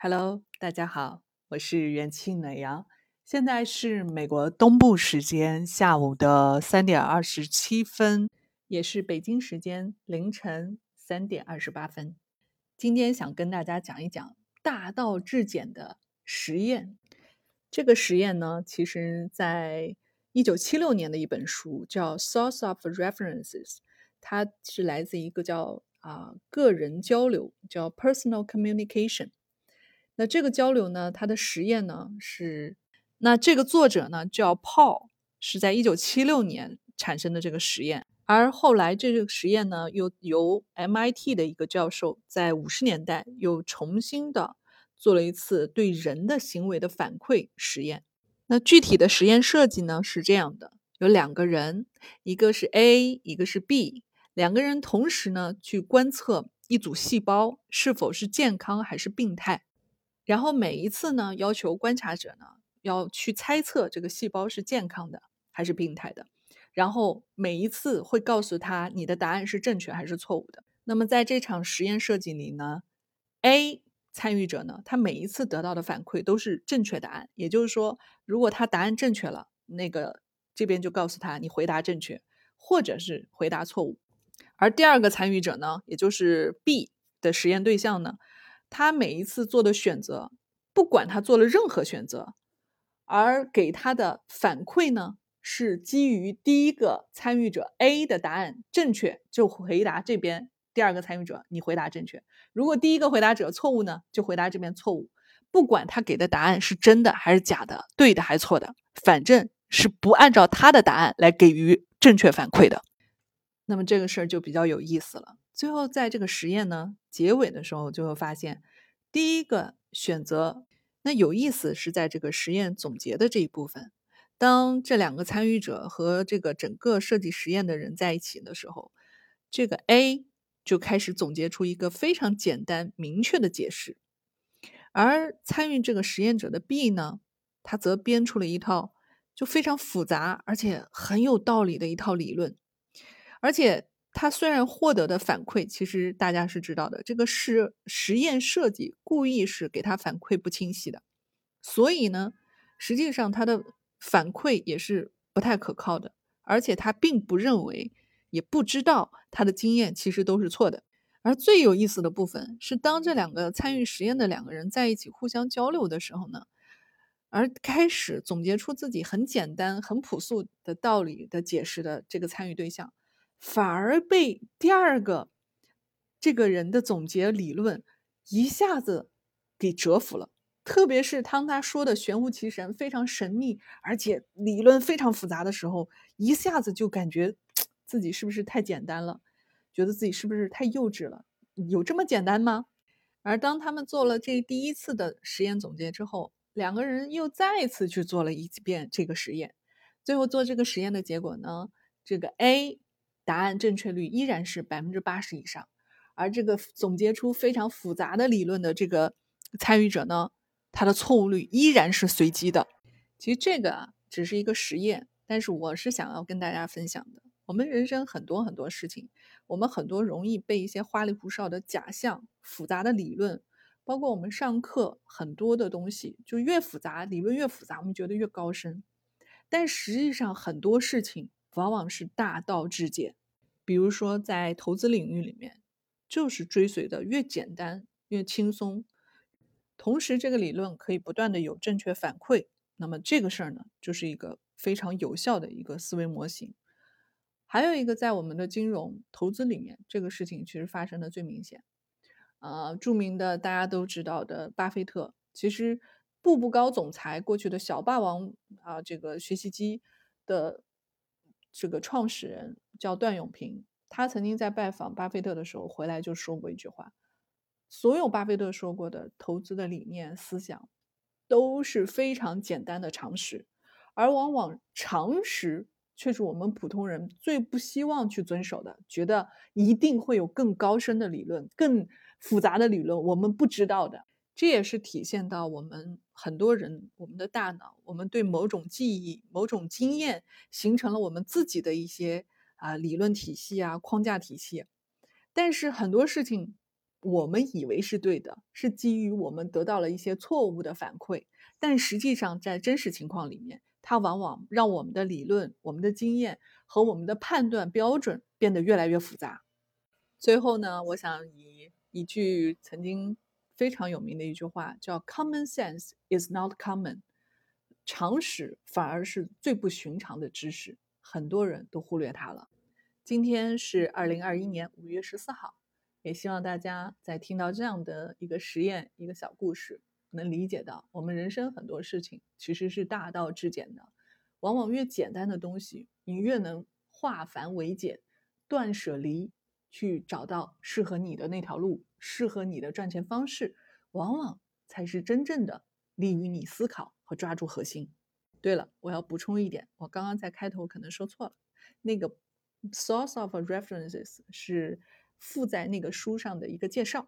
Hello，大家好，我是元气暖阳。现在是美国东部时间下午的三点二十七分，也是北京时间凌晨三点二十八分。今天想跟大家讲一讲大道至简的实验。这个实验呢，其实在一九七六年的一本书叫《Source of References》，它是来自一个叫啊个人交流，叫 Personal Communication。那这个交流呢，它的实验呢是，那这个作者呢叫 Paul，是在一九七六年产生的这个实验，而后来这个实验呢又由 MIT 的一个教授在五十年代又重新的做了一次对人的行为的反馈实验。那具体的实验设计呢是这样的：有两个人，一个是 A，一个是 B，两个人同时呢去观测一组细胞是否是健康还是病态，然后每一次呢要求观察者呢要去猜测这个细胞是健康的还是病态的，然后每一次会告诉他你的答案是正确还是错误的。那么在这场实验设计里呢，A。参与者呢，他每一次得到的反馈都是正确答案，也就是说，如果他答案正确了，那个这边就告诉他你回答正确，或者是回答错误。而第二个参与者呢，也就是 B 的实验对象呢，他每一次做的选择，不管他做了任何选择，而给他的反馈呢，是基于第一个参与者 A 的答案正确，就回答这边。第二个参与者，你回答正确。如果第一个回答者错误呢，就回答这边错误。不管他给的答案是真的还是假的，对的还是错的，反正是不按照他的答案来给予正确反馈的。那么这个事儿就比较有意思了。最后在这个实验呢结尾的时候，就会发现第一个选择，那有意思是在这个实验总结的这一部分，当这两个参与者和这个整个设计实验的人在一起的时候，这个 A。就开始总结出一个非常简单明确的解释，而参与这个实验者的 B 呢，他则编出了一套就非常复杂而且很有道理的一套理论，而且他虽然获得的反馈，其实大家是知道的，这个是实验设计故意是给他反馈不清晰的，所以呢，实际上他的反馈也是不太可靠的，而且他并不认为。也不知道他的经验其实都是错的，而最有意思的部分是，当这两个参与实验的两个人在一起互相交流的时候呢，而开始总结出自己很简单、很朴素的道理的解释的这个参与对象，反而被第二个这个人的总结理论一下子给折服了。特别是当他说的玄乎其神、非常神秘，而且理论非常复杂的时候，一下子就感觉。自己是不是太简单了？觉得自己是不是太幼稚了？有这么简单吗？而当他们做了这第一次的实验总结之后，两个人又再次去做了一遍这个实验。最后做这个实验的结果呢？这个 A 答案正确率依然是百分之八十以上，而这个总结出非常复杂的理论的这个参与者呢，他的错误率依然是随机的。其实这个啊只是一个实验，但是我是想要跟大家分享的。我们人生很多很多事情，我们很多容易被一些花里胡哨的假象、复杂的理论，包括我们上课很多的东西，就越复杂，理论越复杂，我们觉得越高深。但实际上很多事情往往是大道至简。比如说在投资领域里面，就是追随的越简单越轻松，同时这个理论可以不断的有正确反馈，那么这个事儿呢，就是一个非常有效的一个思维模型。还有一个，在我们的金融投资里面，这个事情其实发生的最明显。呃，著名的大家都知道的巴菲特，其实步步高总裁过去的小霸王啊，这个学习机的这个创始人叫段永平，他曾经在拜访巴菲特的时候回来就说过一句话：所有巴菲特说过的投资的理念思想都是非常简单的常识，而往往常识。却是我们普通人最不希望去遵守的，觉得一定会有更高深的理论、更复杂的理论，我们不知道的。这也是体现到我们很多人，我们的大脑，我们对某种记忆、某种经验形成了我们自己的一些啊理论体系啊框架体系。但是很多事情我们以为是对的，是基于我们得到了一些错误的反馈，但实际上在真实情况里面，它往往让我们的理论、我们的经验和我们的判断标准变得越来越复杂。最后呢，我想以一句曾经非常有名的一句话，叫 “common sense is not common”，常识反而是最不寻常的知识，很多人都忽略它了。今天是二零二一年五月十四号。也希望大家在听到这样的一个实验、一个小故事，能理解到我们人生很多事情其实是大道至简的。往往越简单的东西，你越能化繁为简，断舍离，去找到适合你的那条路，适合你的赚钱方式，往往才是真正的利于你思考和抓住核心。对了，我要补充一点，我刚刚在开头可能说错了，那个 source of references 是。附在那个书上的一个介绍。